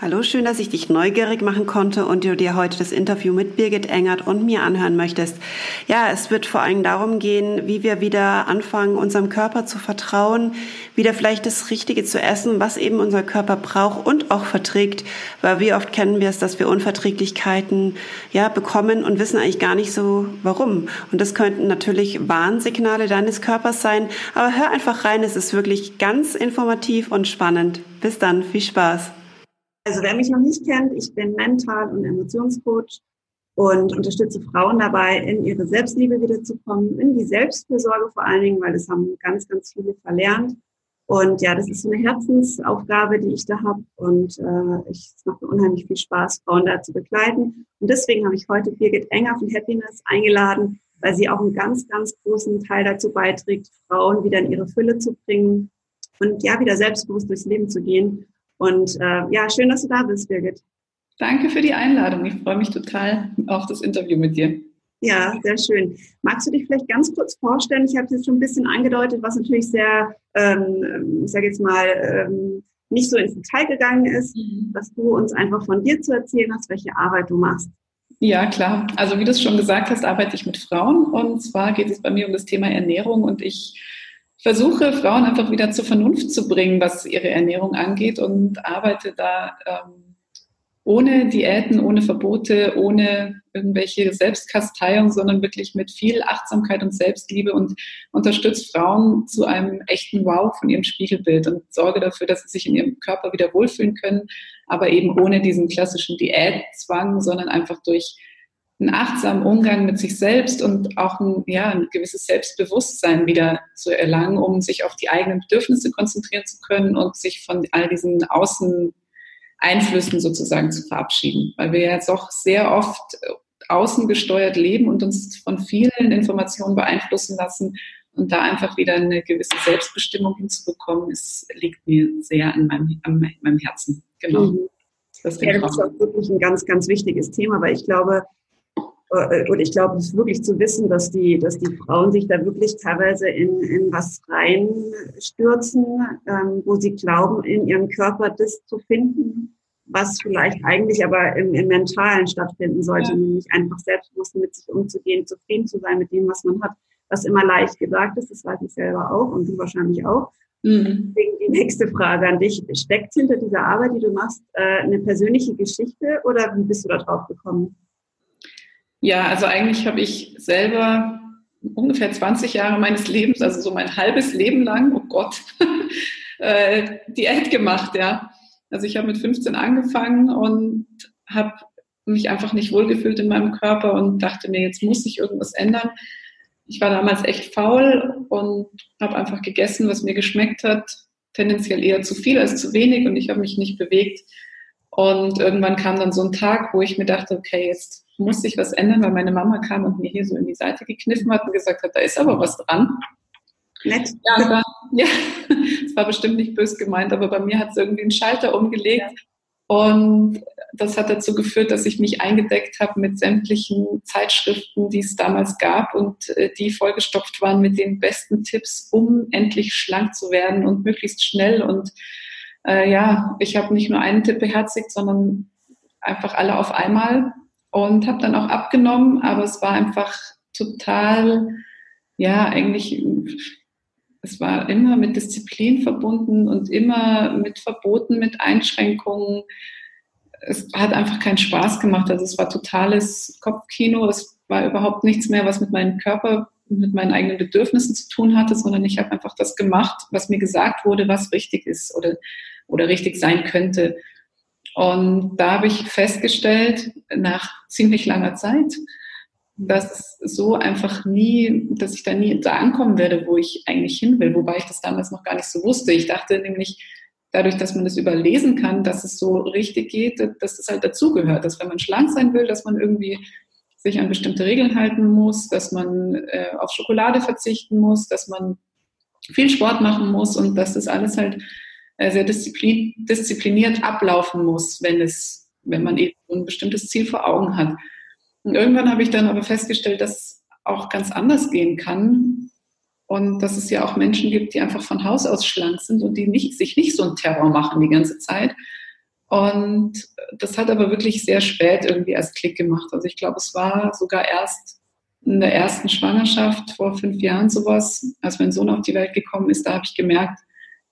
Hallo, schön, dass ich dich neugierig machen konnte und du dir heute das Interview mit Birgit Engert und mir anhören möchtest. Ja, es wird vor allem darum gehen, wie wir wieder anfangen, unserem Körper zu vertrauen, wieder vielleicht das Richtige zu essen, was eben unser Körper braucht und auch verträgt, weil wie oft kennen wir es, dass wir Unverträglichkeiten ja bekommen und wissen eigentlich gar nicht so warum. Und das könnten natürlich Warnsignale deines Körpers sein, aber hör einfach rein, es ist wirklich ganz informativ und spannend. Bis dann, viel Spaß. Also wer mich noch nicht kennt, ich bin Mental- und Emotionscoach und unterstütze Frauen dabei, in ihre Selbstliebe wiederzukommen, in die Selbstfürsorge vor allen Dingen, weil das haben ganz, ganz viele verlernt. Und ja, das ist so eine Herzensaufgabe, die ich da habe. Und äh, es macht mir unheimlich viel Spaß, Frauen da zu begleiten. Und deswegen habe ich heute Birgit Enger von Happiness eingeladen, weil sie auch einen ganz, ganz großen Teil dazu beiträgt, Frauen wieder in ihre Fülle zu bringen und ja, wieder selbstbewusst durchs Leben zu gehen und äh, ja, schön, dass du da bist, Birgit. Danke für die Einladung. Ich freue mich total auf das Interview mit dir. Ja, sehr schön. Magst du dich vielleicht ganz kurz vorstellen? Ich habe es jetzt schon ein bisschen angedeutet, was natürlich sehr, ähm, ich sage jetzt mal, ähm, nicht so ins Detail gegangen ist, mhm. dass du uns einfach von dir zu erzählen hast, welche Arbeit du machst. Ja, klar. Also wie du es schon gesagt hast, arbeite ich mit Frauen und zwar geht es bei mir um das Thema Ernährung und ich versuche, Frauen einfach wieder zur Vernunft zu bringen, was ihre Ernährung angeht und arbeite da ähm, ohne Diäten, ohne Verbote, ohne irgendwelche Selbstkasteiung, sondern wirklich mit viel Achtsamkeit und Selbstliebe und unterstütze Frauen zu einem echten Wow von ihrem Spiegelbild und sorge dafür, dass sie sich in ihrem Körper wieder wohlfühlen können, aber eben ohne diesen klassischen Diätzwang, sondern einfach durch einen achtsamen Umgang mit sich selbst und auch ein, ja, ein gewisses Selbstbewusstsein wieder zu erlangen, um sich auf die eigenen Bedürfnisse konzentrieren zu können und sich von all diesen Außeneinflüssen sozusagen zu verabschieden. Weil wir jetzt auch sehr oft außen gesteuert leben und uns von vielen Informationen beeinflussen lassen. Und da einfach wieder eine gewisse Selbstbestimmung hinzubekommen, ist, liegt mir sehr an meinem, an meinem Herzen. Genau. Mhm. Das, ja, das ist auch wirklich ein ganz, ganz wichtiges Thema, weil ich glaube, äh, und ich glaube, es ist wirklich zu wissen, dass die, dass die Frauen sich da wirklich teilweise in, in was reinstürzen, ähm, wo sie glauben, in ihrem Körper das zu finden, was vielleicht eigentlich aber im, im Mentalen stattfinden sollte, ja. nämlich einfach selbstbewusst mit sich umzugehen, zufrieden zu sein mit dem, was man hat, was immer leicht gesagt ist, das weiß ich selber auch und du wahrscheinlich auch. Mhm. Deswegen die nächste Frage an dich. Steckt hinter dieser Arbeit, die du machst, äh, eine persönliche Geschichte oder wie bist du da drauf gekommen? Ja, also eigentlich habe ich selber ungefähr 20 Jahre meines Lebens, also so mein halbes Leben lang, oh Gott, äh, Diät gemacht, ja. Also ich habe mit 15 angefangen und habe mich einfach nicht wohlgefühlt in meinem Körper und dachte mir, jetzt muss sich irgendwas ändern. Ich war damals echt faul und habe einfach gegessen, was mir geschmeckt hat, tendenziell eher zu viel als zu wenig und ich habe mich nicht bewegt. Und irgendwann kam dann so ein Tag, wo ich mir dachte, okay, jetzt muss sich was ändern, weil meine Mama kam und mir hier so in die Seite gekniffen hat und gesagt hat, da ist aber was dran. Nett. Ja, war, ja, es war bestimmt nicht bös gemeint, aber bei mir hat es irgendwie einen Schalter umgelegt. Ja. Und das hat dazu geführt, dass ich mich eingedeckt habe mit sämtlichen Zeitschriften, die es damals gab und äh, die vollgestopft waren mit den besten Tipps, um endlich schlank zu werden und möglichst schnell. Und äh, ja, ich habe nicht nur einen Tipp beherzigt, sondern einfach alle auf einmal und habe dann auch abgenommen, aber es war einfach total, ja, eigentlich, es war immer mit Disziplin verbunden und immer mit Verboten, mit Einschränkungen. Es hat einfach keinen Spaß gemacht. Also es war totales Kopfkino. Es war überhaupt nichts mehr, was mit meinem Körper, mit meinen eigenen Bedürfnissen zu tun hatte, sondern ich habe einfach das gemacht, was mir gesagt wurde, was richtig ist oder, oder richtig sein könnte. Und da habe ich festgestellt, nach ziemlich langer Zeit, dass so einfach nie, dass ich da nie da ankommen werde, wo ich eigentlich hin will, wobei ich das damals noch gar nicht so wusste. Ich dachte nämlich, dadurch, dass man das überlesen kann, dass es so richtig geht, dass es halt dazugehört, dass wenn man schlank sein will, dass man irgendwie sich an bestimmte Regeln halten muss, dass man äh, auf Schokolade verzichten muss, dass man viel Sport machen muss und dass das alles halt sehr diszipliniert ablaufen muss, wenn es, wenn man eben ein bestimmtes Ziel vor Augen hat. Und irgendwann habe ich dann aber festgestellt, dass es auch ganz anders gehen kann und dass es ja auch Menschen gibt, die einfach von Haus aus schlank sind und die nicht, sich nicht so einen Terror machen die ganze Zeit. Und das hat aber wirklich sehr spät irgendwie erst Klick gemacht. Also ich glaube, es war sogar erst in der ersten Schwangerschaft vor fünf Jahren sowas, als mein Sohn auf die Welt gekommen ist, da habe ich gemerkt,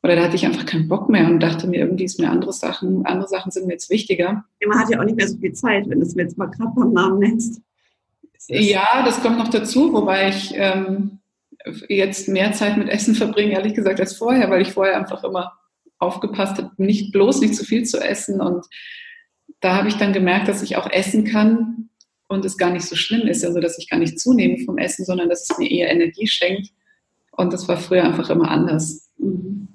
oder da hatte ich einfach keinen Bock mehr und dachte mir, irgendwie ist mir andere Sachen, andere Sachen sind mir jetzt wichtiger. Man hat ja auch nicht mehr so viel Zeit, wenn du es mir jetzt mal gerade beim Namen nennst. Ja, das kommt noch dazu, wobei ich ähm, jetzt mehr Zeit mit Essen verbringe, ehrlich gesagt, als vorher, weil ich vorher einfach immer aufgepasst habe, nicht bloß nicht zu viel zu essen. Und da habe ich dann gemerkt, dass ich auch essen kann und es gar nicht so schlimm ist, also dass ich gar nicht zunehme vom Essen, sondern dass es mir eher Energie schenkt. Und das war früher einfach immer anders. Mhm.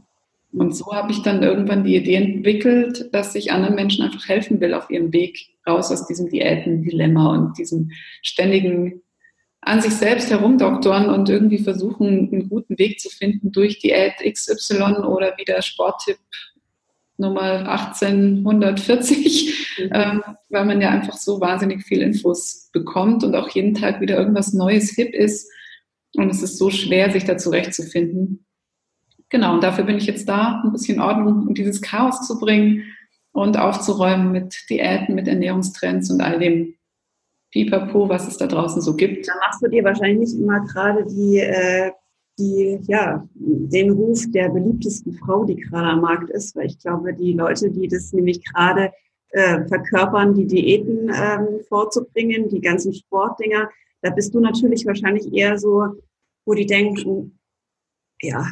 Und so habe ich dann irgendwann die Idee entwickelt, dass ich anderen Menschen einfach helfen will auf ihrem Weg raus aus diesem Diäten-Dilemma und diesem ständigen an sich selbst herumdoktoren und irgendwie versuchen, einen guten Weg zu finden durch Diät XY oder wie der Sporttipp Nummer 1840, mhm. ähm, weil man ja einfach so wahnsinnig viel Infos bekommt und auch jeden Tag wieder irgendwas Neues hip ist. Und es ist so schwer, sich da zurechtzufinden. Genau, und dafür bin ich jetzt da, ein bisschen Ordnung in dieses Chaos zu bringen und aufzuräumen mit Diäten, mit Ernährungstrends und all dem Pipapo, was es da draußen so gibt. Da machst du dir wahrscheinlich immer gerade die, äh, die, ja, den Ruf der beliebtesten Frau, die gerade am Markt ist, weil ich glaube, die Leute, die das nämlich gerade äh, verkörpern, die Diäten ähm, vorzubringen, die ganzen Sportdinger, da bist du natürlich wahrscheinlich eher so, wo die denken, ja,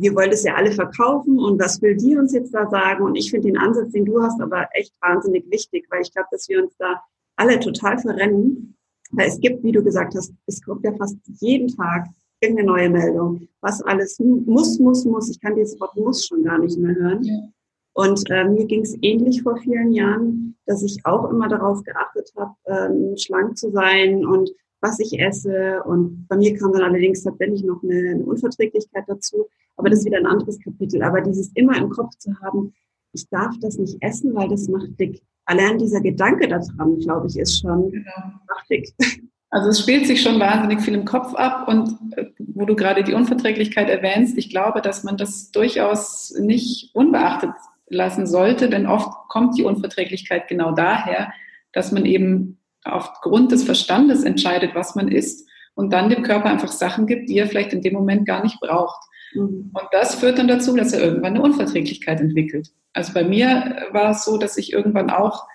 wir wollen das ja alle verkaufen und was will die uns jetzt da sagen? Und ich finde den Ansatz, den du hast, aber echt wahnsinnig wichtig, weil ich glaube, dass wir uns da alle total verrennen. Weil es gibt, wie du gesagt hast, es kommt ja fast jeden Tag irgendeine neue Meldung, was alles muss, muss, muss. Ich kann dieses Wort muss schon gar nicht mehr hören. Ja. Und äh, mir ging es ähnlich vor vielen Jahren, dass ich auch immer darauf geachtet habe, ähm, schlank zu sein und was ich esse. Und bei mir kam dann allerdings tatsächlich noch eine, eine Unverträglichkeit dazu. Aber das ist wieder ein anderes Kapitel. Aber dieses immer im Kopf zu haben, ich darf das nicht essen, weil das macht dick allein dieser Gedanke daran, glaube ich, ist schon genau. machtig. Also es spielt sich schon wahnsinnig viel im Kopf ab und äh, wo du gerade die Unverträglichkeit erwähnst, ich glaube, dass man das durchaus nicht unbeachtet lassen sollte, denn oft kommt die Unverträglichkeit genau daher, dass man eben aufgrund des Verstandes entscheidet, was man isst und dann dem Körper einfach Sachen gibt, die er vielleicht in dem Moment gar nicht braucht. Mhm. Und das führt dann dazu, dass er irgendwann eine Unverträglichkeit entwickelt. Also bei mir war es so, dass ich irgendwann auch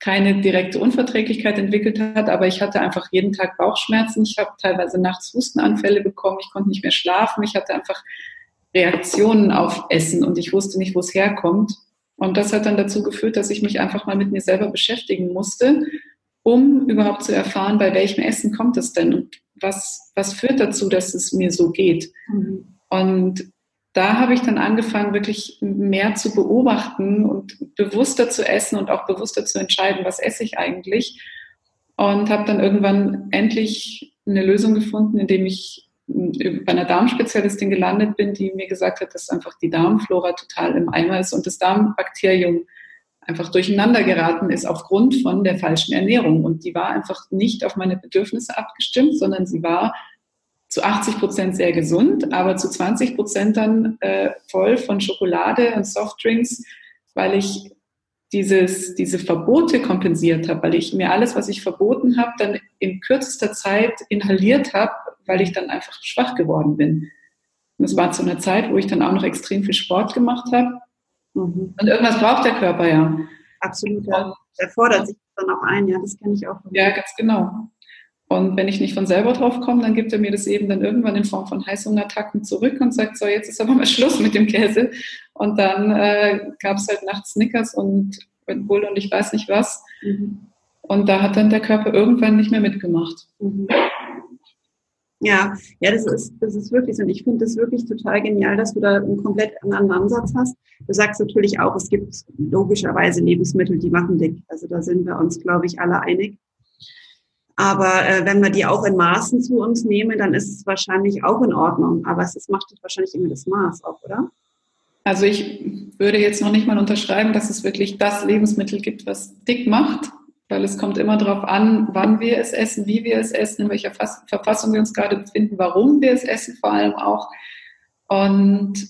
keine direkte Unverträglichkeit entwickelt hat, aber ich hatte einfach jeden Tag Bauchschmerzen. Ich habe teilweise nachts Hustenanfälle bekommen. Ich konnte nicht mehr schlafen. Ich hatte einfach Reaktionen auf Essen und ich wusste nicht, wo es herkommt. Und das hat dann dazu geführt, dass ich mich einfach mal mit mir selber beschäftigen musste, um überhaupt zu erfahren, bei welchem Essen kommt es denn und was, was führt dazu, dass es mir so geht. Mhm. Und da habe ich dann angefangen, wirklich mehr zu beobachten und bewusster zu essen und auch bewusster zu entscheiden, was esse ich eigentlich. Und habe dann irgendwann endlich eine Lösung gefunden, indem ich bei einer Darmspezialistin gelandet bin, die mir gesagt hat, dass einfach die Darmflora total im Eimer ist und das Darmbakterium einfach durcheinander geraten ist aufgrund von der falschen Ernährung. Und die war einfach nicht auf meine Bedürfnisse abgestimmt, sondern sie war zu 80 Prozent sehr gesund, aber zu 20 Prozent dann äh, voll von Schokolade und Softdrinks, weil ich dieses, diese Verbote kompensiert habe, weil ich mir alles, was ich verboten habe, dann in kürzester Zeit inhaliert habe, weil ich dann einfach schwach geworden bin. Und es war zu einer Zeit, wo ich dann auch noch extrem viel Sport gemacht habe. Mhm. Und irgendwas braucht der Körper ja. Absolut, ja. Der fordert sich dann auch ein, ja, das kenne ich auch. Ja, ganz genau. Und wenn ich nicht von selber drauf komme, dann gibt er mir das eben dann irgendwann in Form von Heißhungerattacken zurück und sagt, so, jetzt ist aber mal Schluss mit dem Käse. Und dann äh, gab es halt nachts Snickers und Red Bull und ich weiß nicht was. Mhm. Und da hat dann der Körper irgendwann nicht mehr mitgemacht. Mhm. Ja, ja, das ist, das ist wirklich so. Und ich finde das wirklich total genial, dass du da einen komplett anderen Ansatz hast. Du sagst natürlich auch, es gibt logischerweise Lebensmittel, die machen dick. Also da sind wir uns, glaube ich, alle einig. Aber äh, wenn wir die auch in Maßen zu uns nehmen, dann ist es wahrscheinlich auch in Ordnung. Aber es ist, macht wahrscheinlich immer das Maß auch, oder? Also ich würde jetzt noch nicht mal unterschreiben, dass es wirklich das Lebensmittel gibt, was dick macht, weil es kommt immer darauf an, wann wir es essen, wie wir es essen, in welcher Verfassung wir uns gerade befinden, warum wir es essen vor allem auch. Und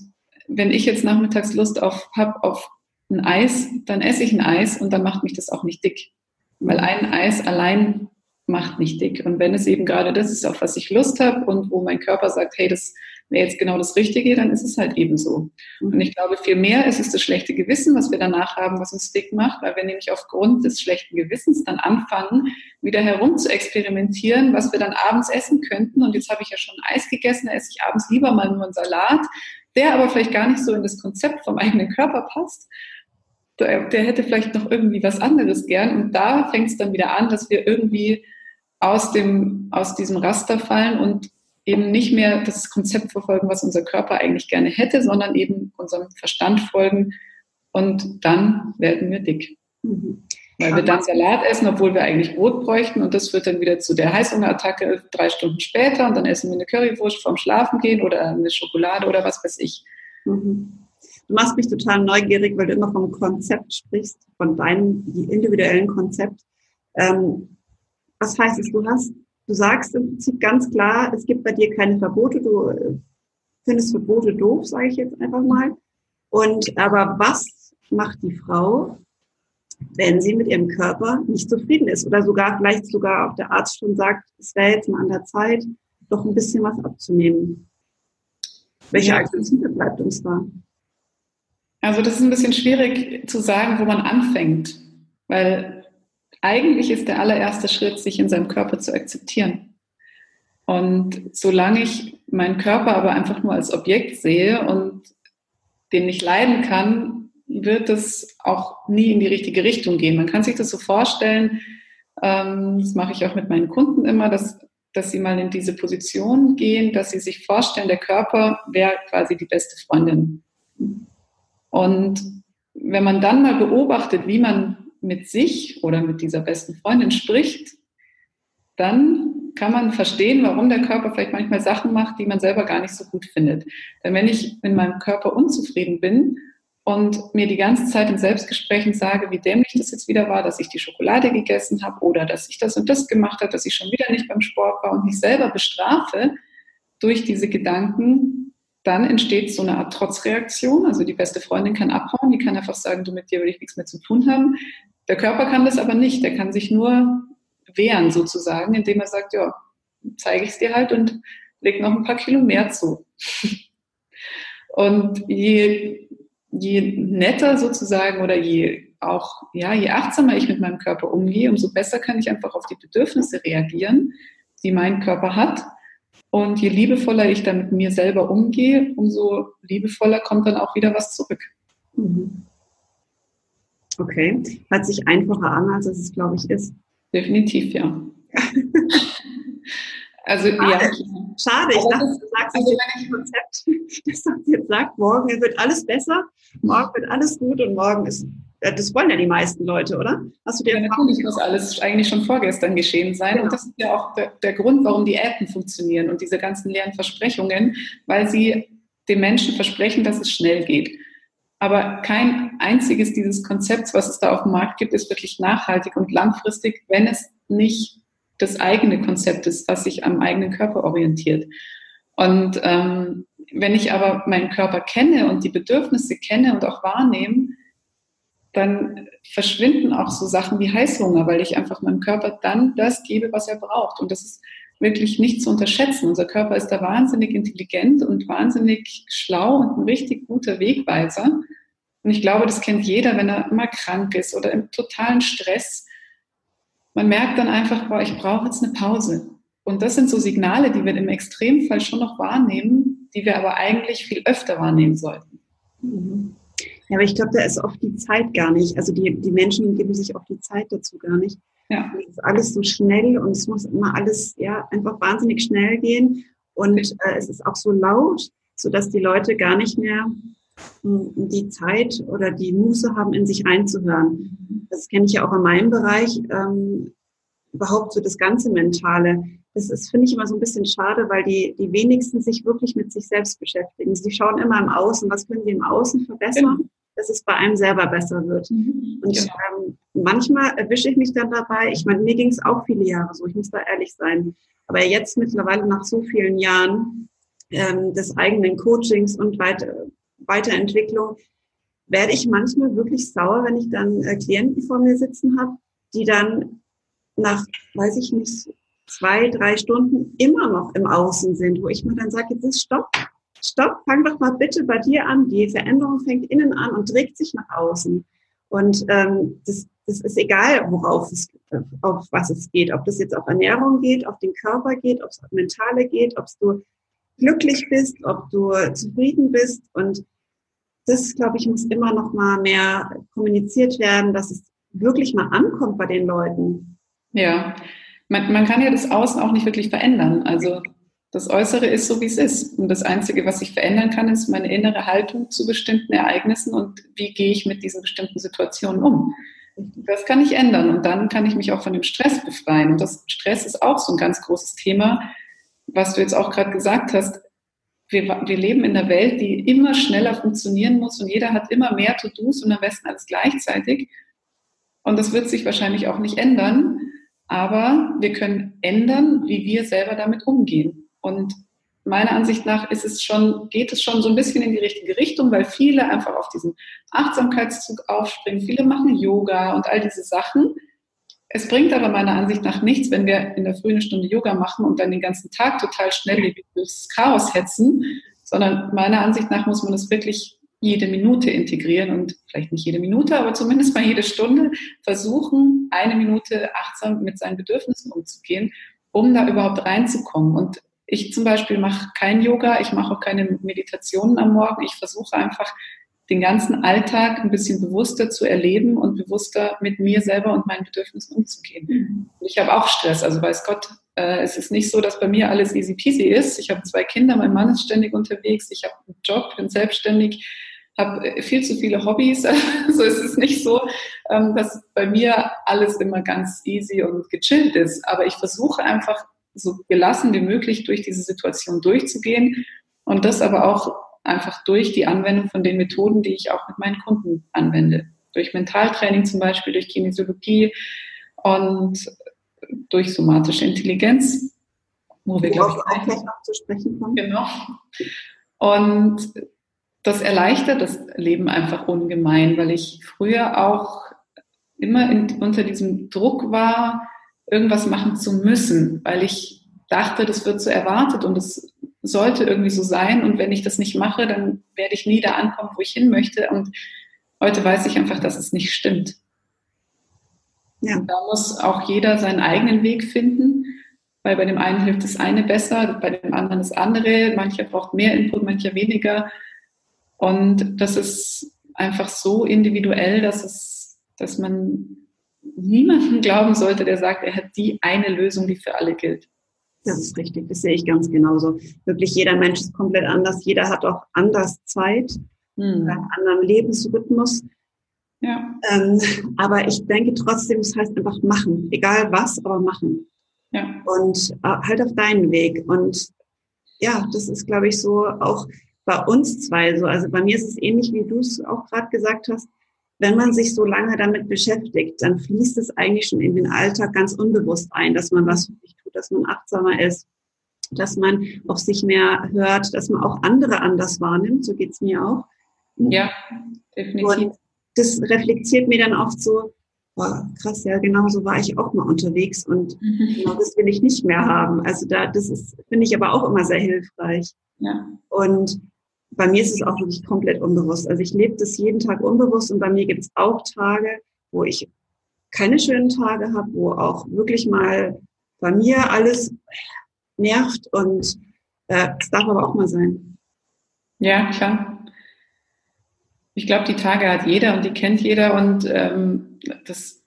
wenn ich jetzt nachmittags Lust auf habe auf ein Eis, dann esse ich ein Eis und dann macht mich das auch nicht dick. Weil ein Eis allein macht nicht dick. Und wenn es eben gerade das ist, auf was ich Lust habe und wo mein Körper sagt, hey, das wäre jetzt genau das Richtige, dann ist es halt eben so. Und mhm. ich glaube, viel mehr ist es das schlechte Gewissen, was wir danach haben, was uns dick macht, weil wir nämlich aufgrund des schlechten Gewissens dann anfangen, wieder herum zu experimentieren, was wir dann abends essen könnten. Und jetzt habe ich ja schon Eis gegessen, da esse ich abends lieber mal nur einen Salat, der aber vielleicht gar nicht so in das Konzept vom eigenen Körper passt der hätte vielleicht noch irgendwie was anderes gern. Und da fängt es dann wieder an, dass wir irgendwie aus, dem, aus diesem Raster fallen und eben nicht mehr das Konzept verfolgen, was unser Körper eigentlich gerne hätte, sondern eben unserem Verstand folgen und dann werden wir dick. Mhm. Weil wir dann Salat essen, obwohl wir eigentlich Brot bräuchten und das führt dann wieder zu der Heißhungerattacke drei Stunden später und dann essen wir eine Currywurst vorm Schlafen gehen oder eine Schokolade oder was weiß ich. Mhm. Du machst mich total neugierig, weil du immer vom Konzept sprichst, von deinem individuellen Konzept. Ähm, was heißt es? Du hast, du sagst im Prinzip ganz klar, es gibt bei dir keine Verbote. Du äh, findest Verbote doof, sage ich jetzt einfach mal. Und aber was macht die Frau, wenn sie mit ihrem Körper nicht zufrieden ist oder sogar vielleicht sogar auch der Arzt schon sagt, es wäre jetzt mal an der Zeit, doch ein bisschen was abzunehmen. Welche Alternative bleibt uns da? Also das ist ein bisschen schwierig zu sagen, wo man anfängt, weil eigentlich ist der allererste Schritt, sich in seinem Körper zu akzeptieren. Und solange ich meinen Körper aber einfach nur als Objekt sehe und den nicht leiden kann, wird es auch nie in die richtige Richtung gehen. Man kann sich das so vorstellen, ähm, das mache ich auch mit meinen Kunden immer, dass, dass sie mal in diese Position gehen, dass sie sich vorstellen, der Körper wäre quasi die beste Freundin. Und wenn man dann mal beobachtet, wie man mit sich oder mit dieser besten Freundin spricht, dann kann man verstehen, warum der Körper vielleicht manchmal Sachen macht, die man selber gar nicht so gut findet. Denn wenn ich in meinem Körper unzufrieden bin und mir die ganze Zeit in Selbstgesprächen sage, wie dämlich das jetzt wieder war, dass ich die Schokolade gegessen habe oder dass ich das und das gemacht habe, dass ich schon wieder nicht beim Sport war und mich selber bestrafe durch diese Gedanken, dann entsteht so eine Art Trotzreaktion. Also die beste Freundin kann abhauen, die kann einfach sagen, du mit dir will ich nichts mehr zu tun haben. Der Körper kann das aber nicht. Der kann sich nur wehren sozusagen, indem er sagt, ja, zeige ich es dir halt und leg noch ein paar Kilo mehr zu. Und je, je netter sozusagen oder je auch, ja, je achtsamer ich mit meinem Körper umgehe, umso besser kann ich einfach auf die Bedürfnisse reagieren, die mein Körper hat und je liebevoller ich dann mit mir selber umgehe, umso liebevoller kommt dann auch wieder was zurück. Mhm. Okay. Hört sich einfacher an, als es, glaube ich, ist. Definitiv, ja. also, Schade. ja. Schade, ich dachte, du sagst also, das Konzept, das jetzt sagt, morgen wird alles besser, morgen wird alles gut und morgen ist äh, das wollen ja die meisten Leute, oder? Hast du dir ja, natürlich muss alles eigentlich schon vorgestern geschehen sein. Genau. Und das ist ja auch der, der Grund, warum die Äten funktionieren und diese ganzen leeren Versprechungen, weil sie den Menschen versprechen, dass es schnell geht. Aber kein einziges dieses Konzepts, was es da auf dem Markt gibt, ist wirklich nachhaltig und langfristig, wenn es nicht das eigene Konzept ist, was sich am eigenen Körper orientiert. Und ähm, wenn ich aber meinen Körper kenne und die Bedürfnisse kenne und auch wahrnehme, dann verschwinden auch so Sachen wie Heißhunger, weil ich einfach meinem Körper dann das gebe, was er braucht. Und das ist wirklich nicht zu unterschätzen. Unser Körper ist da wahnsinnig intelligent und wahnsinnig schlau und ein richtig guter Wegweiser. Und ich glaube, das kennt jeder, wenn er immer krank ist oder im totalen Stress. Man merkt dann einfach, boah, ich brauche jetzt eine Pause. Und das sind so Signale, die wir im Extremfall schon noch wahrnehmen, die wir aber eigentlich viel öfter wahrnehmen sollten. Mhm. Ja, aber ich glaube, da ist oft die Zeit gar nicht. Also die, die Menschen geben sich auch die Zeit dazu gar nicht. Ja. Es ist alles so schnell und es muss immer alles ja einfach wahnsinnig schnell gehen. Und äh, es ist auch so laut, sodass die Leute gar nicht mehr hm, die Zeit oder die Muße haben, in sich einzuhören. Das kenne ich ja auch in meinem Bereich. Ähm, überhaupt so das ganze Mentale. das ist, finde ich, immer so ein bisschen schade, weil die, die wenigsten sich wirklich mit sich selbst beschäftigen. Sie schauen immer im Außen, was können sie im Außen verbessern, genau. Dass es bei einem selber besser wird. Mhm. Und genau. ähm, manchmal erwische ich mich dann dabei, ich meine, mir ging es auch viele Jahre so, ich muss da ehrlich sein. Aber jetzt mittlerweile nach so vielen Jahren ähm, des eigenen Coachings und weiter, Weiterentwicklung, werde ich manchmal wirklich sauer, wenn ich dann äh, Klienten vor mir sitzen habe, die dann nach, weiß ich nicht, zwei, drei Stunden immer noch im Außen sind, wo ich mir dann sage, jetzt ist Stopp, Stopp, fang doch mal bitte bei dir an. Die Veränderung fängt innen an und trägt sich nach außen. Und ähm, das, das ist egal, worauf es, auf was es geht. Ob das jetzt auf Ernährung geht, auf den Körper geht, ob es auf Mentale geht, ob du glücklich bist, ob du zufrieden bist. Und das, glaube ich, muss immer noch mal mehr kommuniziert werden, dass es wirklich mal ankommt bei den Leuten. Ja, man, man kann ja das Außen auch nicht wirklich verändern. Also das Äußere ist so, wie es ist. Und das Einzige, was ich verändern kann, ist meine innere Haltung zu bestimmten Ereignissen und wie gehe ich mit diesen bestimmten Situationen um. Das kann ich ändern und dann kann ich mich auch von dem Stress befreien. Und das Stress ist auch so ein ganz großes Thema, was du jetzt auch gerade gesagt hast. Wir, wir leben in einer Welt, die immer schneller funktionieren muss und jeder hat immer mehr To-Dos und am besten alles gleichzeitig. Und das wird sich wahrscheinlich auch nicht ändern. Aber wir können ändern, wie wir selber damit umgehen. Und meiner Ansicht nach ist es schon, geht es schon so ein bisschen in die richtige Richtung, weil viele einfach auf diesen Achtsamkeitszug aufspringen. Viele machen Yoga und all diese Sachen. Es bringt aber meiner Ansicht nach nichts, wenn wir in der frühen Stunde Yoga machen und dann den ganzen Tag total schnell durchs Chaos hetzen, sondern meiner Ansicht nach muss man es wirklich jede Minute integrieren und vielleicht nicht jede Minute, aber zumindest mal jede Stunde versuchen, eine Minute achtsam mit seinen Bedürfnissen umzugehen, um da überhaupt reinzukommen. Und ich zum Beispiel mache kein Yoga, ich mache auch keine Meditationen am Morgen. Ich versuche einfach den ganzen Alltag ein bisschen bewusster zu erleben und bewusster mit mir selber und meinen Bedürfnissen umzugehen. Mhm. Ich habe auch Stress, also weiß Gott, äh, es ist nicht so, dass bei mir alles easy peasy ist. Ich habe zwei Kinder, mein Mann ist ständig unterwegs, ich habe einen Job, bin selbstständig habe äh, viel zu viele Hobbys. Also es ist nicht so, ähm, dass bei mir alles immer ganz easy und gechillt ist. Aber ich versuche einfach so gelassen wie möglich durch diese Situation durchzugehen und das aber auch einfach durch die Anwendung von den Methoden, die ich auch mit meinen Kunden anwende. Durch Mentaltraining zum Beispiel, durch Kinesiologie und durch somatische Intelligenz, wo wir, glaube ich, auch gleich noch zu sprechen kommen. Genau. Und das erleichtert das Leben einfach ungemein, weil ich früher auch immer in, unter diesem Druck war, irgendwas machen zu müssen, weil ich dachte, das wird so erwartet und es sollte irgendwie so sein und wenn ich das nicht mache, dann werde ich nie da ankommen, wo ich hin möchte und heute weiß ich einfach, dass es nicht stimmt. Ja. Und da muss auch jeder seinen eigenen Weg finden, weil bei dem einen hilft das eine besser, bei dem anderen das andere, mancher braucht mehr Input, mancher weniger. Und das ist einfach so individuell, dass es, dass man niemanden glauben sollte, der sagt, er hat die eine Lösung, die für alle gilt. Das ist richtig, das sehe ich ganz genauso. Wirklich jeder Mensch ist komplett anders. Jeder hat auch anders Zeit, hm. einen anderen Lebensrhythmus. Ja. Ähm, aber ich denke trotzdem, es heißt einfach machen. Egal was, aber machen. Ja. Und äh, halt auf deinen Weg. Und ja, das ist, glaube ich, so auch bei uns zwei so. Also bei mir ist es ähnlich, wie du es auch gerade gesagt hast. Wenn man sich so lange damit beschäftigt, dann fließt es eigentlich schon in den Alltag ganz unbewusst ein, dass man was für sich tut, dass man achtsamer ist, dass man auf sich mehr hört, dass man auch andere anders wahrnimmt. So geht's mir auch. Ja, definitiv. Und das reflektiert mir dann oft so, boah, krass, ja, genau so war ich auch mal unterwegs und mhm. genau das will ich nicht mehr haben. Also da, das ist, finde ich aber auch immer sehr hilfreich. Ja. Und bei mir ist es auch wirklich komplett unbewusst. Also ich lebe das jeden Tag unbewusst und bei mir gibt es auch Tage, wo ich keine schönen Tage habe, wo auch wirklich mal bei mir alles nervt und äh, es darf aber auch mal sein. Ja, klar. Ich glaube, die Tage hat jeder und die kennt jeder und ähm, das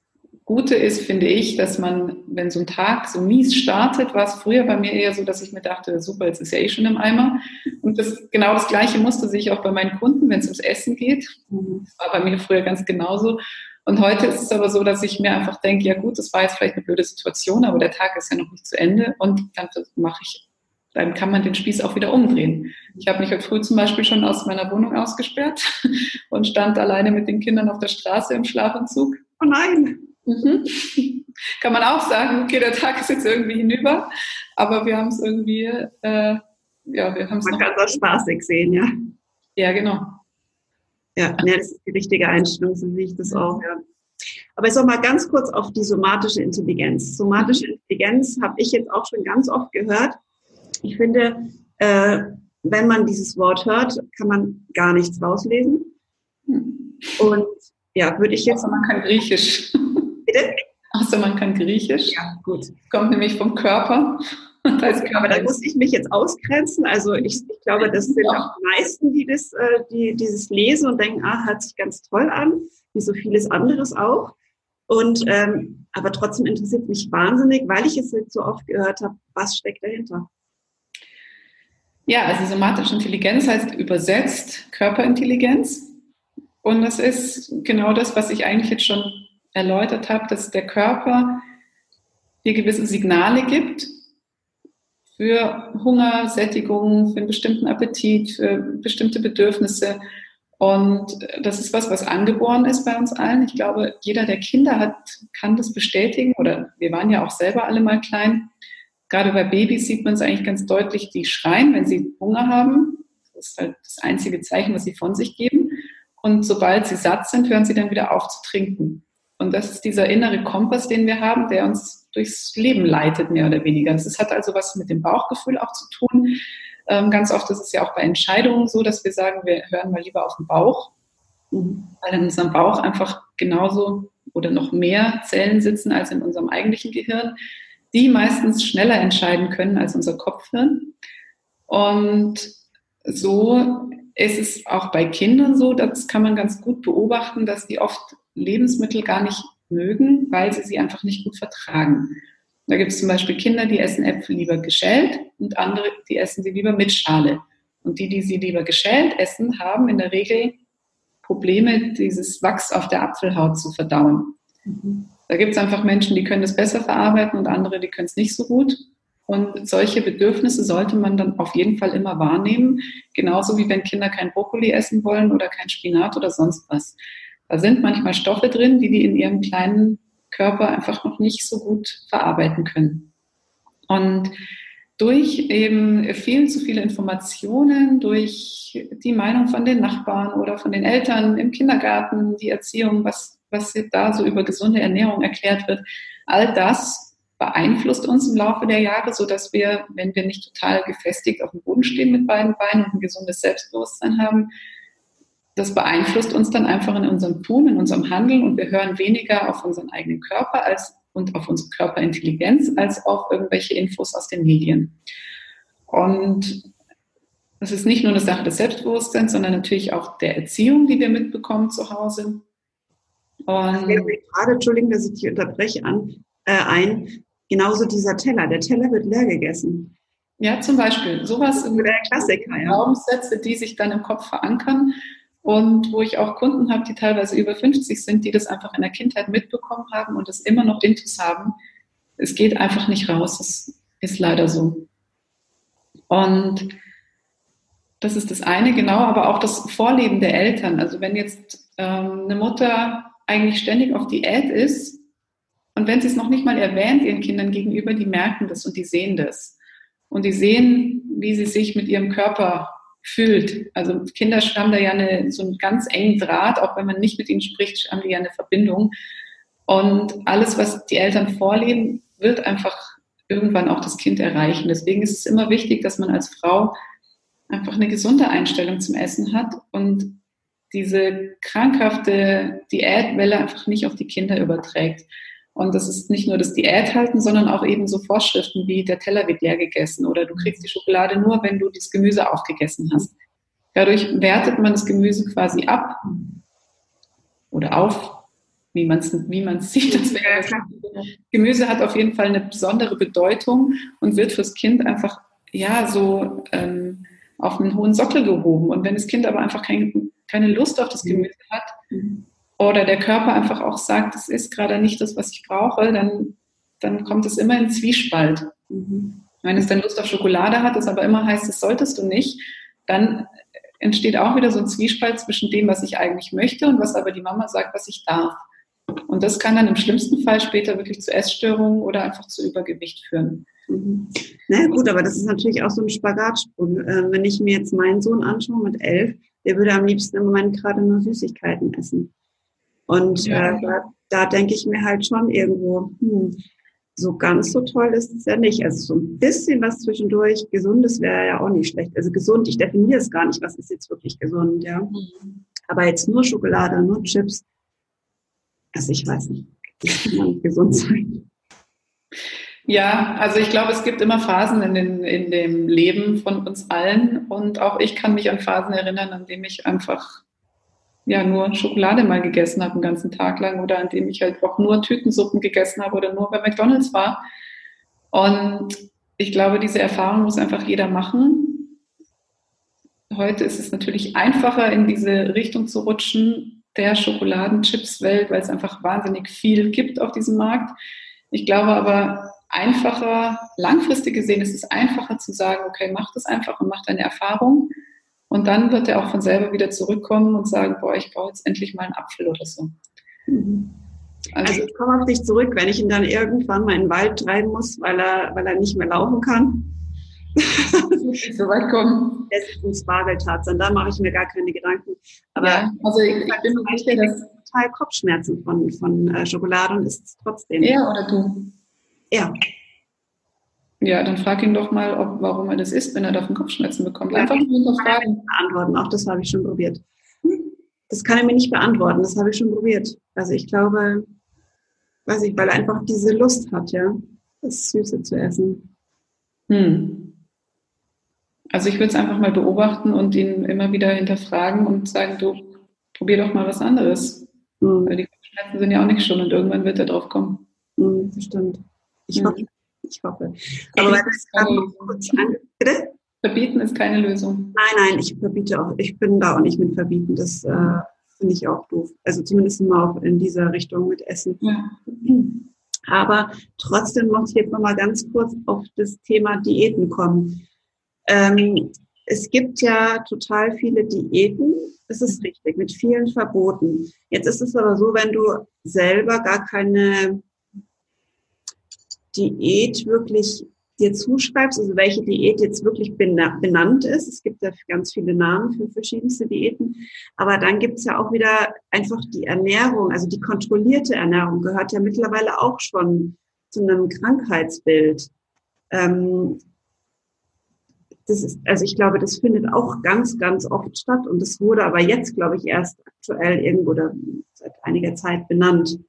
Gute ist, finde ich, dass man, wenn so ein Tag so mies startet, war es früher bei mir eher so, dass ich mir dachte, super, jetzt ist ja eh schon im Eimer. Und das, genau das gleiche Muster sehe ich auch bei meinen Kunden, wenn es ums Essen geht. Das war bei mir früher ganz genauso. Und heute ist es aber so, dass ich mir einfach denke, ja gut, das war jetzt vielleicht eine blöde Situation, aber der Tag ist ja noch nicht zu Ende und dann mache ich, dann kann man den Spieß auch wieder umdrehen. Ich habe mich heute früh zum Beispiel schon aus meiner Wohnung ausgesperrt und stand alleine mit den Kindern auf der Straße im Schlafanzug. Oh nein! Mhm. Kann man auch sagen, okay, der Tag ist jetzt irgendwie hinüber, aber wir haben es irgendwie, äh, ja, wir haben es Man kann es auch spaßig sehen, ja. Ja, genau. Ja, das ist die richtige Einstellung, so sehe ich das auch, ja. Aber jetzt noch mal ganz kurz auf die somatische Intelligenz. Somatische. Intelligenz habe ich jetzt auch schon ganz oft gehört. Ich finde, äh, wenn man dieses Wort hört, kann man gar nichts rauslesen. Und ja, würde ich jetzt. Also man kann Griechisch. Bitte? Außer man kann Griechisch. Ja, gut. Kommt nämlich vom Körper. Okay, aber da muss ich mich jetzt ausgrenzen. Also ich, ich glaube, das sind auch die meisten, die, das, äh, die dieses lesen und denken, ah, hört sich ganz toll an, wie so vieles anderes auch. Und ähm, aber trotzdem interessiert mich wahnsinnig, weil ich es jetzt so oft gehört habe, was steckt dahinter. Ja, also somatische Intelligenz heißt übersetzt Körperintelligenz. Und das ist genau das, was ich eigentlich jetzt schon erläutert habe, dass der Körper dir gewisse Signale gibt für Hunger, Sättigung, für einen bestimmten Appetit, für bestimmte Bedürfnisse. Und das ist was, was angeboren ist bei uns allen. Ich glaube, jeder, der Kinder hat, kann das bestätigen. Oder wir waren ja auch selber alle mal klein. Gerade bei Babys sieht man es eigentlich ganz deutlich, die schreien, wenn sie Hunger haben. Das ist halt das einzige Zeichen, was sie von sich geben. Und sobald sie satt sind, hören sie dann wieder auf zu trinken. Und das ist dieser innere Kompass, den wir haben, der uns durchs Leben leitet, mehr oder weniger. Das hat also was mit dem Bauchgefühl auch zu tun. Ähm, ganz oft ist es ja auch bei Entscheidungen so, dass wir sagen, wir hören mal lieber auf den Bauch, weil in unserem Bauch einfach genauso oder noch mehr Zellen sitzen als in unserem eigentlichen Gehirn, die meistens schneller entscheiden können als unser Kopfhirn. Und so ist es auch bei Kindern so, das kann man ganz gut beobachten, dass die oft Lebensmittel gar nicht mögen, weil sie sie einfach nicht gut vertragen. Da gibt es zum Beispiel Kinder, die essen Äpfel lieber geschält und andere, die essen sie lieber mit Schale. Und die, die sie lieber geschält essen, haben in der Regel Probleme, dieses Wachs auf der Apfelhaut zu verdauen. Mhm. Da gibt es einfach Menschen, die können das besser verarbeiten und andere, die können es nicht so gut. Und solche Bedürfnisse sollte man dann auf jeden Fall immer wahrnehmen. Genauso wie wenn Kinder kein Brokkoli essen wollen oder kein Spinat oder sonst was. Da sind manchmal Stoffe drin, die die in ihrem kleinen Körper einfach noch nicht so gut verarbeiten können. Und durch eben viel zu viele Informationen, durch die Meinung von den Nachbarn oder von den Eltern im Kindergarten, die Erziehung, was, was da so über gesunde Ernährung erklärt wird, all das beeinflusst uns im Laufe der Jahre, so dass wir, wenn wir nicht total gefestigt auf dem Boden stehen mit beiden Beinen und ein gesundes Selbstbewusstsein haben, das beeinflusst uns dann einfach in unserem Tun, in unserem Handeln und wir hören weniger auf unseren eigenen Körper als, und auf unsere Körperintelligenz als auf irgendwelche Infos aus den Medien. Und das ist nicht nur eine Sache des Selbstbewusstseins, sondern natürlich auch der Erziehung, die wir mitbekommen zu Hause. Und gerade, Entschuldigung, dass ich dich unterbreche, an, äh, ein, genauso dieser Teller. Der Teller wird leer gegessen. Ja, zum Beispiel. Sowas in der Klassiker, ja. Glaubenssätze, die sich dann im Kopf verankern und wo ich auch Kunden habe, die teilweise über 50 sind, die das einfach in der Kindheit mitbekommen haben und das immer noch intus haben. Es geht einfach nicht raus. Das ist leider so. Und das ist das eine, genau, aber auch das Vorleben der Eltern. Also wenn jetzt ähm, eine Mutter eigentlich ständig auf Diät ist und wenn sie es noch nicht mal erwähnt ihren Kindern gegenüber, die merken das und die sehen das. Und die sehen, wie sie sich mit ihrem Körper fühlt. Also Kinder haben da ja eine, so einen ganz engen Draht, auch wenn man nicht mit ihnen spricht, haben die ja eine Verbindung. Und alles, was die Eltern vorleben, wird einfach irgendwann auch das Kind erreichen. Deswegen ist es immer wichtig, dass man als Frau einfach eine gesunde Einstellung zum Essen hat und diese krankhafte Diätwelle einfach nicht auf die Kinder überträgt. Und das ist nicht nur das Diät halten, sondern auch eben so Vorschriften wie der Teller wird leer gegessen oder du kriegst die Schokolade nur, wenn du das Gemüse aufgegessen hast. Dadurch wertet man das Gemüse quasi ab oder auf, wie man es wie man's sieht. Das wäre Gemüse hat auf jeden Fall eine besondere Bedeutung und wird fürs Kind einfach ja so ähm, auf einen hohen Sockel gehoben. Und wenn das Kind aber einfach kein, keine Lust auf das Gemüse hat, oder der Körper einfach auch sagt, das ist gerade nicht das, was ich brauche, dann, dann kommt es immer in Zwiespalt. Mhm. Wenn es dann Lust auf Schokolade hat, es aber immer heißt, das solltest du nicht, dann entsteht auch wieder so ein Zwiespalt zwischen dem, was ich eigentlich möchte und was aber die Mama sagt, was ich darf. Und das kann dann im schlimmsten Fall später wirklich zu Essstörungen oder einfach zu Übergewicht führen. Mhm. Na gut, aber das ist natürlich auch so ein Spagatsprung. Äh, wenn ich mir jetzt meinen Sohn anschaue mit elf, der würde am liebsten im Moment gerade nur Süßigkeiten essen. Und ja. äh, da, da denke ich mir halt schon irgendwo, hm, so ganz so toll ist es ja nicht. Also so ein bisschen was zwischendurch, gesundes wäre ja auch nicht schlecht. Also gesund, ich definiere es gar nicht, was ist jetzt wirklich gesund, ja. Mhm. Aber jetzt nur Schokolade, nur Chips, also ich weiß nicht, das kann nicht gesund sein. Ja, also ich glaube, es gibt immer Phasen in, den, in dem Leben von uns allen und auch ich kann mich an Phasen erinnern, an denen ich einfach ja nur Schokolade mal gegessen habe, einen ganzen Tag lang oder an dem ich halt auch nur Tütensuppen gegessen habe oder nur bei McDonalds war. Und ich glaube, diese Erfahrung muss einfach jeder machen. Heute ist es natürlich einfacher, in diese Richtung zu rutschen, der Schokoladenchips-Welt, weil es einfach wahnsinnig viel gibt auf diesem Markt. Ich glaube aber, einfacher, langfristig gesehen ist es einfacher zu sagen, okay, mach das einfach und mach deine Erfahrung. Und dann wird er auch von selber wieder zurückkommen und sagen, boah, ich brauche jetzt endlich mal einen Apfel oder so. Mhm. Also, also, ich komme auf dich zurück, wenn ich ihn dann irgendwann mal in den Wald treiben muss, weil er, weil er nicht mehr laufen kann. so weit kommen. Er ist ein Spargeltarzan, da mache ich mir gar keine Gedanken. Aber ja, also ich, ich bin mir sicher, dass total Kopfschmerzen von, von äh, Schokolade und ist es trotzdem. Er oder du? Er. Ja, dann frag ihn doch mal, ob, warum er das isst, wenn er davon Kopfschmerzen bekommt. Einfach nur hinterfragen. Beantworten, auch das habe ich schon probiert. Das kann er mir nicht beantworten, das habe ich schon probiert. Also ich glaube, weiß ich, weil er einfach diese Lust hat, ja, das Süße zu essen. Hm. Also ich würde es einfach mal beobachten und ihn immer wieder hinterfragen und sagen, du, probier doch mal was anderes. Hm. Weil die Kopfschmerzen sind ja auch nicht schon und irgendwann wird er drauf kommen. Hm, das stimmt. Ich hm. hoffe, ich hoffe. Aber weil das gerade kurz an, bitte? Verbieten ist keine Lösung. Nein, nein, ich verbiete auch, ich bin da auch nicht mit verbieten. Das äh, finde ich auch doof. Also zumindest mal auch in dieser Richtung mit Essen. Ja. Aber trotzdem muss ich jetzt nochmal ganz kurz auf das Thema Diäten kommen. Ähm, es gibt ja total viele Diäten, das ist richtig, mit vielen Verboten. Jetzt ist es aber so, wenn du selber gar keine Diät wirklich dir zuschreibst, also welche Diät jetzt wirklich benannt ist. Es gibt ja ganz viele Namen für verschiedenste Diäten. Aber dann gibt es ja auch wieder einfach die Ernährung, also die kontrollierte Ernährung gehört ja mittlerweile auch schon zu einem Krankheitsbild. Ähm, das ist, also ich glaube, das findet auch ganz, ganz oft statt. Und das wurde aber jetzt, glaube ich, erst aktuell irgendwo oder seit einiger Zeit benannt.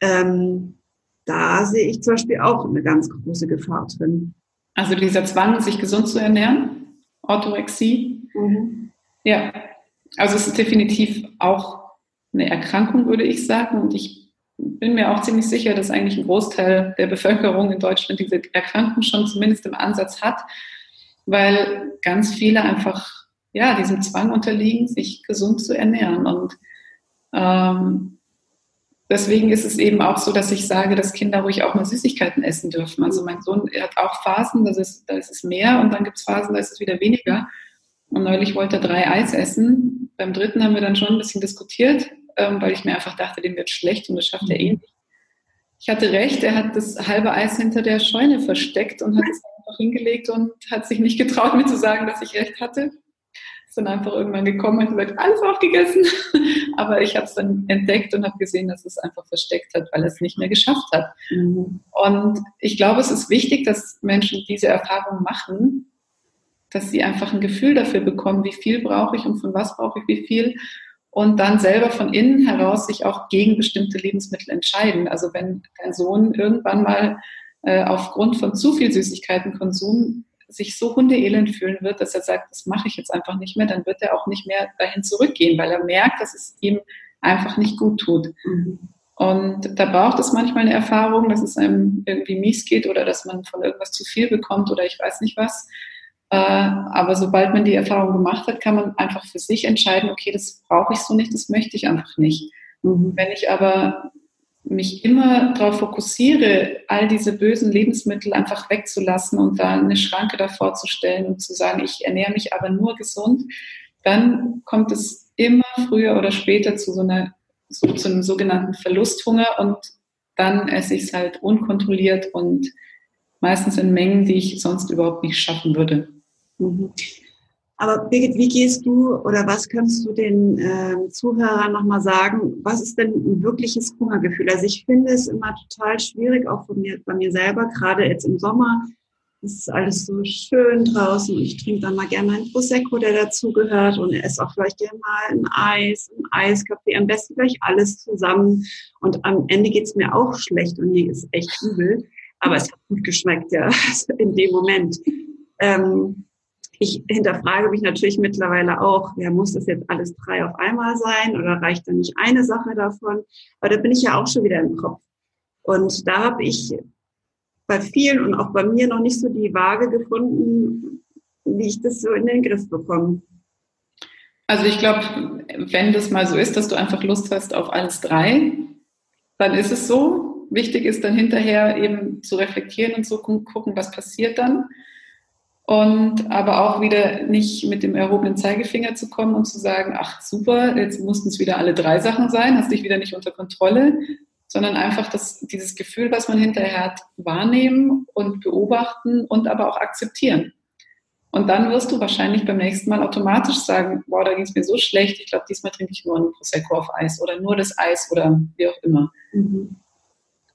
Ähm, da sehe ich zum Beispiel auch eine ganz große Gefahr drin. Also dieser Zwang, sich gesund zu ernähren, Orthorexie. Mhm. Ja, also es ist definitiv auch eine Erkrankung, würde ich sagen. Und ich bin mir auch ziemlich sicher, dass eigentlich ein Großteil der Bevölkerung in Deutschland diese Erkrankung schon zumindest im Ansatz hat, weil ganz viele einfach ja diesem Zwang unterliegen, sich gesund zu ernähren. Und ähm, Deswegen ist es eben auch so, dass ich sage, dass Kinder ruhig auch mal Süßigkeiten essen dürfen. Also mein Sohn hat auch Phasen, das ist, da ist es mehr und dann gibt es Phasen, da ist es wieder weniger. Und neulich wollte er drei Eis essen. Beim dritten haben wir dann schon ein bisschen diskutiert, ähm, weil ich mir einfach dachte, dem wird schlecht und das schafft er eh nicht. Ich hatte recht, er hat das halbe Eis hinter der Scheune versteckt und hat es einfach hingelegt und hat sich nicht getraut, mir zu sagen, dass ich recht hatte dann einfach irgendwann gekommen und gesagt, alles aufgegessen. Aber ich habe es dann entdeckt und habe gesehen, dass es einfach versteckt hat, weil es nicht mehr geschafft hat. Mhm. Und ich glaube, es ist wichtig, dass Menschen diese Erfahrung machen, dass sie einfach ein Gefühl dafür bekommen, wie viel brauche ich und von was brauche ich wie viel. Und dann selber von innen heraus sich auch gegen bestimmte Lebensmittel entscheiden. Also wenn dein Sohn irgendwann mal äh, aufgrund von zu viel Süßigkeitenkonsum sich so hundeelend fühlen wird, dass er sagt, das mache ich jetzt einfach nicht mehr, dann wird er auch nicht mehr dahin zurückgehen, weil er merkt, dass es ihm einfach nicht gut tut. Mhm. Und da braucht es manchmal eine Erfahrung, dass es einem irgendwie mies geht oder dass man von irgendwas zu viel bekommt oder ich weiß nicht was. Äh, aber sobald man die Erfahrung gemacht hat, kann man einfach für sich entscheiden, okay, das brauche ich so nicht, das möchte ich einfach nicht. Mhm. Wenn ich aber mich immer darauf fokussiere, all diese bösen Lebensmittel einfach wegzulassen und da eine Schranke davor zu stellen und zu sagen, ich ernähre mich aber nur gesund, dann kommt es immer früher oder später zu so einer so, zu einem sogenannten Verlusthunger und dann esse ich es halt unkontrolliert und meistens in Mengen, die ich sonst überhaupt nicht schaffen würde. Mhm. Aber Birgit, wie gehst du oder was kannst du den äh, Zuhörern nochmal sagen? Was ist denn ein wirkliches Hungergefühl? Also ich finde es immer total schwierig, auch von mir, bei mir selber, gerade jetzt im Sommer. Es ist alles so schön draußen und ich trinke dann mal gerne einen Prosecco, der dazugehört und esse auch vielleicht gerne mal ein Eis, ein Eiskaffee, am besten gleich alles zusammen. Und am Ende geht es mir auch schlecht und mir ist echt übel. Aber es hat gut geschmeckt, ja, in dem Moment. Ähm, ich hinterfrage mich natürlich mittlerweile auch, ja, muss das jetzt alles drei auf einmal sein oder reicht da nicht eine Sache davon? Aber da bin ich ja auch schon wieder im Kopf. Und da habe ich bei vielen und auch bei mir noch nicht so die Waage gefunden, wie ich das so in den Griff bekomme. Also ich glaube, wenn das mal so ist, dass du einfach Lust hast auf alles drei, dann ist es so. Wichtig ist dann hinterher eben zu reflektieren und zu gucken, was passiert dann und aber auch wieder nicht mit dem erhobenen Zeigefinger zu kommen und zu sagen, ach super, jetzt mussten es wieder alle drei Sachen sein, hast dich wieder nicht unter Kontrolle, sondern einfach das, dieses Gefühl, was man hinterher hat, wahrnehmen und beobachten und aber auch akzeptieren. Und dann wirst du wahrscheinlich beim nächsten Mal automatisch sagen, boah, da ging es mir so schlecht, ich glaube, diesmal trinke ich nur ein Prosecco auf Eis oder nur das Eis oder wie auch immer. Mhm.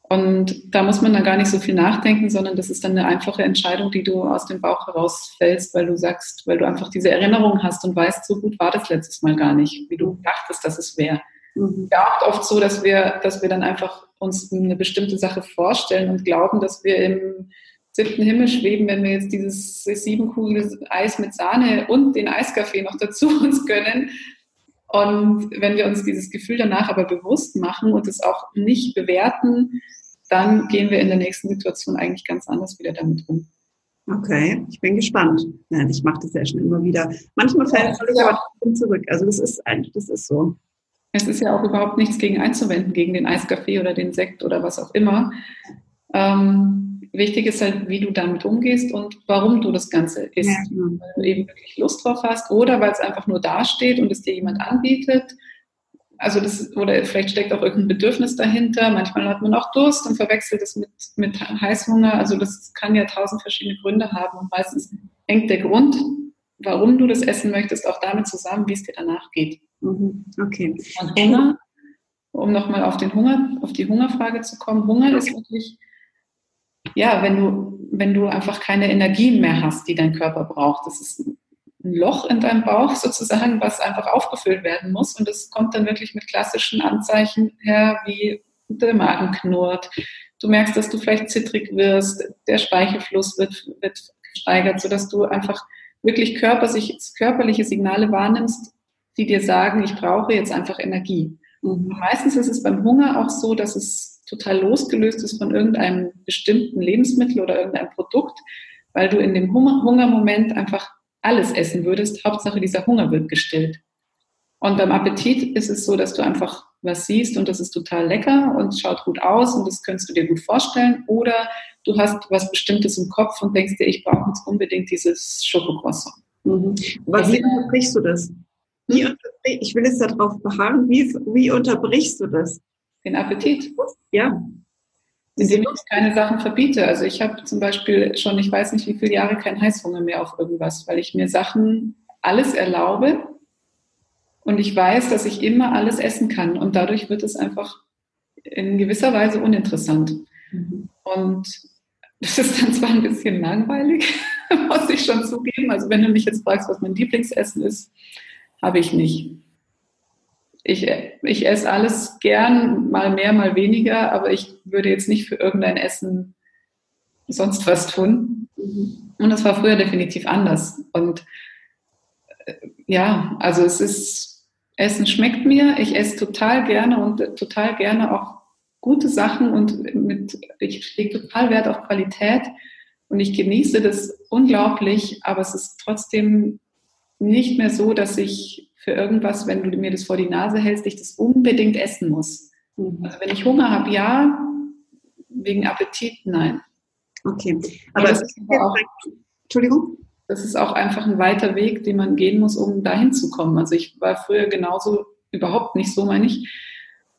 Und da muss man dann gar nicht so viel nachdenken, sondern das ist dann eine einfache Entscheidung, die du aus dem Bauch herausfällst, weil du sagst, weil du einfach diese Erinnerung hast und weißt, so gut war das letztes Mal gar nicht, wie du dachtest, dass es wäre. Mhm. Ja, auch oft so, dass wir, dass wir dann einfach uns eine bestimmte Sache vorstellen und glauben, dass wir im siebten Himmel schweben, wenn wir jetzt dieses siebenkugel Eis mit Sahne und den Eiskaffee noch dazu uns gönnen. Und wenn wir uns dieses Gefühl danach aber bewusst machen und es auch nicht bewerten, dann gehen wir in der nächsten Situation eigentlich ganz anders wieder damit um. Okay, ich bin gespannt. Nein, ich mache das ja schon immer wieder. Manchmal fällt es ja. aber trotzdem zurück. Also das ist eigentlich, das ist so. Es ist ja auch überhaupt nichts gegen einzuwenden, gegen den Eiskaffee oder den Sekt oder was auch immer. Ähm, wichtig ist halt, wie du damit umgehst und warum du das Ganze isst. Ja, genau. Weil du eben wirklich Lust drauf hast oder weil es einfach nur dasteht und es dir jemand anbietet also das, oder vielleicht steckt auch irgendein Bedürfnis dahinter. Manchmal hat man auch Durst und verwechselt es mit, mit Heißhunger. Also das kann ja tausend verschiedene Gründe haben. Und meistens hängt der Grund, warum du das essen möchtest, auch damit zusammen, wie es dir danach geht. Mhm. Okay. Und Hunger, um nochmal auf den Hunger, auf die Hungerfrage zu kommen. Hunger ist wirklich, ja, wenn du, wenn du einfach keine Energien mehr hast, die dein Körper braucht. Das ist ein Loch in deinem Bauch sozusagen, was einfach aufgefüllt werden muss. Und das kommt dann wirklich mit klassischen Anzeichen her, wie der Magen knurrt. Du merkst, dass du vielleicht zittrig wirst, der Speichelfluss wird, wird gesteigert, sodass du einfach wirklich körperlich, körperliche Signale wahrnimmst, die dir sagen, ich brauche jetzt einfach Energie. Und meistens ist es beim Hunger auch so, dass es total losgelöst ist von irgendeinem bestimmten Lebensmittel oder irgendeinem Produkt, weil du in dem Hungermoment einfach alles essen würdest, Hauptsache dieser Hunger wird gestillt. Und beim Appetit ist es so, dass du einfach was siehst und das ist total lecker und schaut gut aus und das könntest du dir gut vorstellen. Oder du hast was Bestimmtes im Kopf und denkst dir, ich brauche jetzt unbedingt dieses Schokocroissant. Mhm. Aber wie unterbrichst du das? Hm? ich will jetzt darauf beharren, wie, wie unterbrichst du das? Den Appetit. Ja indem ich keine Sachen verbiete. Also ich habe zum Beispiel schon, ich weiß nicht wie viele Jahre, keinen Heißhunger mehr auf irgendwas, weil ich mir Sachen alles erlaube und ich weiß, dass ich immer alles essen kann und dadurch wird es einfach in gewisser Weise uninteressant. Mhm. Und das ist dann zwar ein bisschen langweilig, muss ich schon zugeben. Also wenn du mich jetzt fragst, was mein Lieblingsessen ist, habe ich nicht ich, ich esse alles gern, mal mehr, mal weniger, aber ich würde jetzt nicht für irgendein Essen sonst was tun. Und das war früher definitiv anders. Und äh, ja, also es ist, Essen schmeckt mir, ich esse total gerne und total gerne auch gute Sachen und mit, ich lege total Wert auf Qualität. und ich genieße das unglaublich, aber es ist trotzdem nicht mehr so, dass ich für irgendwas, wenn du mir das vor die Nase hältst, ich das unbedingt essen muss. Mhm. Also wenn ich Hunger habe, ja, wegen Appetit, nein. Okay, aber, das ist auch, Entschuldigung? Das ist auch einfach ein weiter Weg, den man gehen muss, um dahin zu kommen. Also ich war früher genauso überhaupt nicht so, meine ich.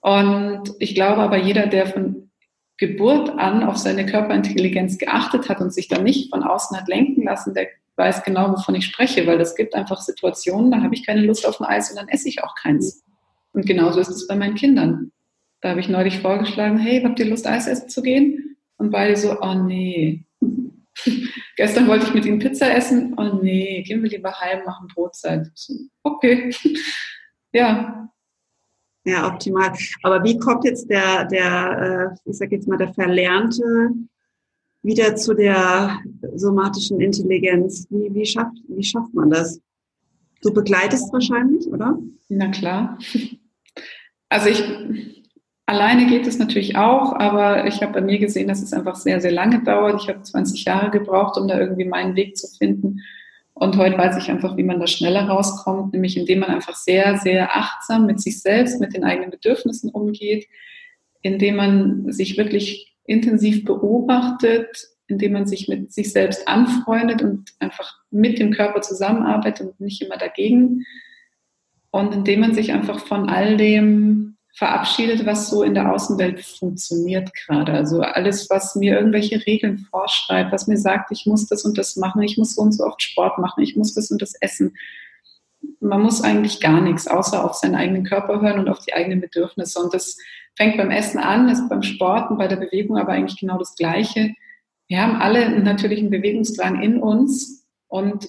Und ich glaube aber, jeder, der von Geburt an auf seine Körperintelligenz geachtet hat und sich dann nicht von außen hat lenken lassen, der weiß genau, wovon ich spreche, weil es gibt einfach Situationen, da habe ich keine Lust auf ein Eis und dann esse ich auch keins. Und genauso ist es bei meinen Kindern. Da habe ich neulich vorgeschlagen, hey, habt ihr Lust, Eis essen zu gehen? Und beide so, oh nee. Gestern wollte ich mit ihnen Pizza essen, oh nee, gehen wir lieber heim, machen Brotzeit. Okay. ja, ja, optimal. Aber wie kommt jetzt der, der äh, ich sage jetzt mal, der Verlernte wieder zu der somatischen Intelligenz? Wie, wie, schafft, wie schafft man das? Du begleitest wahrscheinlich, oder? Na klar. Also ich, alleine geht es natürlich auch, aber ich habe bei mir gesehen, dass es einfach sehr, sehr lange dauert. Ich habe 20 Jahre gebraucht, um da irgendwie meinen Weg zu finden. Und heute weiß ich einfach, wie man da schneller rauskommt, nämlich indem man einfach sehr, sehr achtsam mit sich selbst, mit den eigenen Bedürfnissen umgeht, indem man sich wirklich intensiv beobachtet, indem man sich mit sich selbst anfreundet und einfach mit dem Körper zusammenarbeitet und nicht immer dagegen. Und indem man sich einfach von all dem verabschiedet, was so in der Außenwelt funktioniert gerade. Also alles, was mir irgendwelche Regeln vorschreibt, was mir sagt, ich muss das und das machen, ich muss so und so oft Sport machen, ich muss das und das essen. Man muss eigentlich gar nichts, außer auf seinen eigenen Körper hören und auf die eigenen Bedürfnisse. Und das fängt beim Essen an, ist beim Sport und bei der Bewegung aber eigentlich genau das Gleiche. Wir haben alle natürlich einen Bewegungsdrang in uns und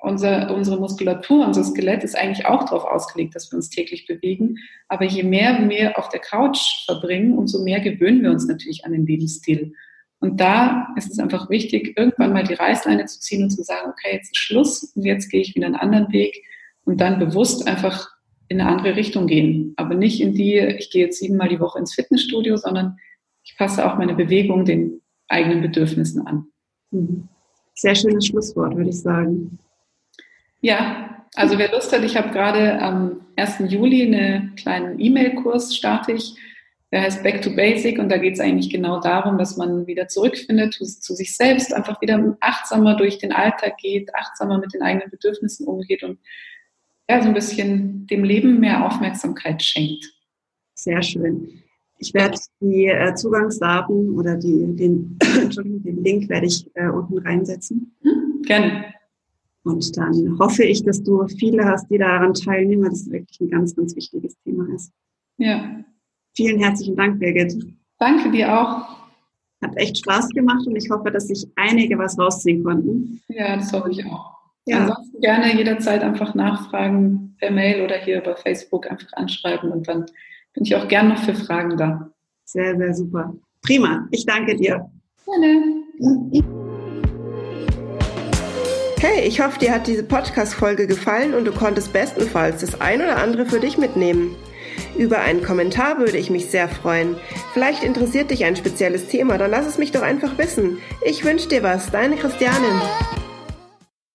unser, unsere Muskulatur, unser Skelett ist eigentlich auch darauf ausgelegt, dass wir uns täglich bewegen. Aber je mehr wir auf der Couch verbringen, umso mehr gewöhnen wir uns natürlich an den Lebensstil. Und da ist es einfach wichtig, irgendwann mal die Reißleine zu ziehen und zu sagen, okay, jetzt ist Schluss und jetzt gehe ich wieder einen anderen Weg und dann bewusst einfach in eine andere Richtung gehen. Aber nicht in die, ich gehe jetzt siebenmal die Woche ins Fitnessstudio, sondern ich passe auch meine Bewegung den eigenen Bedürfnissen an. Mhm. Sehr schönes Schlusswort, würde ich sagen. Ja, also wer Lust hat, ich habe gerade am 1. Juli einen kleinen E-Mail-Kurs starte ich. Der heißt Back to Basic und da geht es eigentlich genau darum, dass man wieder zurückfindet zu, zu, sich selbst, einfach wieder achtsamer durch den Alltag geht, achtsamer mit den eigenen Bedürfnissen umgeht und ja, so ein bisschen dem Leben mehr Aufmerksamkeit schenkt. Sehr schön. Ich werde die äh, Zugangsdaten oder die, den, den Link werde ich äh, unten reinsetzen. Hm, gerne. Und dann hoffe ich, dass du viele hast, die daran teilnehmen, weil das wirklich ein ganz, ganz wichtiges Thema ist. Ja. Vielen herzlichen Dank, Birgit. Danke dir auch. Hat echt Spaß gemacht und ich hoffe, dass sich einige was rausziehen konnten. Ja, das hoffe ich auch. Ja. Ansonsten gerne jederzeit einfach nachfragen per Mail oder hier bei Facebook einfach anschreiben und dann bin ich auch gern noch für Fragen da. Sehr, sehr super. Prima. Ich danke dir. Gerne. Hey, ich hoffe, dir hat diese Podcast-Folge gefallen und du konntest bestenfalls das ein oder andere für dich mitnehmen. Über einen Kommentar würde ich mich sehr freuen. Vielleicht interessiert dich ein spezielles Thema, dann lass es mich doch einfach wissen. Ich wünsche dir was, deine Christianin.